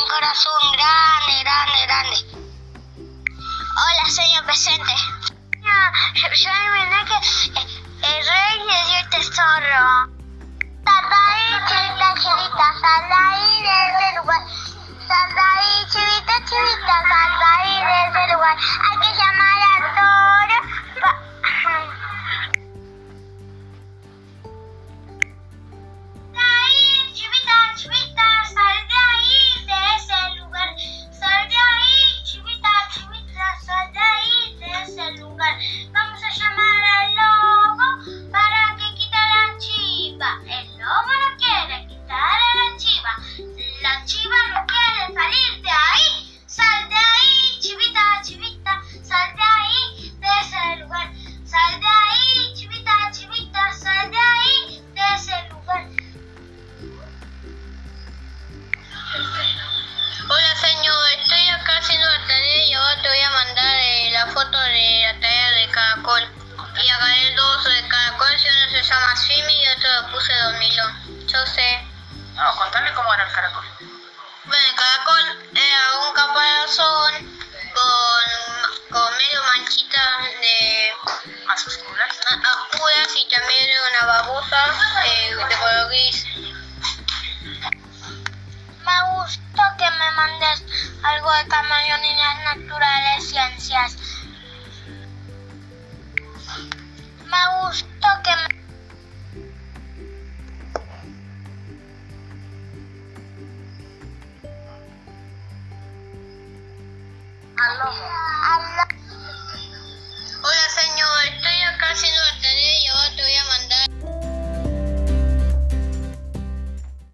corazón grande, grande, grande. Hola, señor presente. Yo, yo que eh, el rey le dio el tesoro. Ahí, chivita, chivita, sal de ahí de ese lugar. Ahí, chivita, chivita, sal de ahí de ese lugar. Vamos achar lo puse dormilón. Yo sé. No, contame cómo era el caracol. Bueno, el caracol era un caparazón con, con medio manchita de Más oscuras. a- oscuras y también era una babosa eh, de color gris. Me gustó que me mandes algo de las naturales ciencias. Me gustó que I love her. I love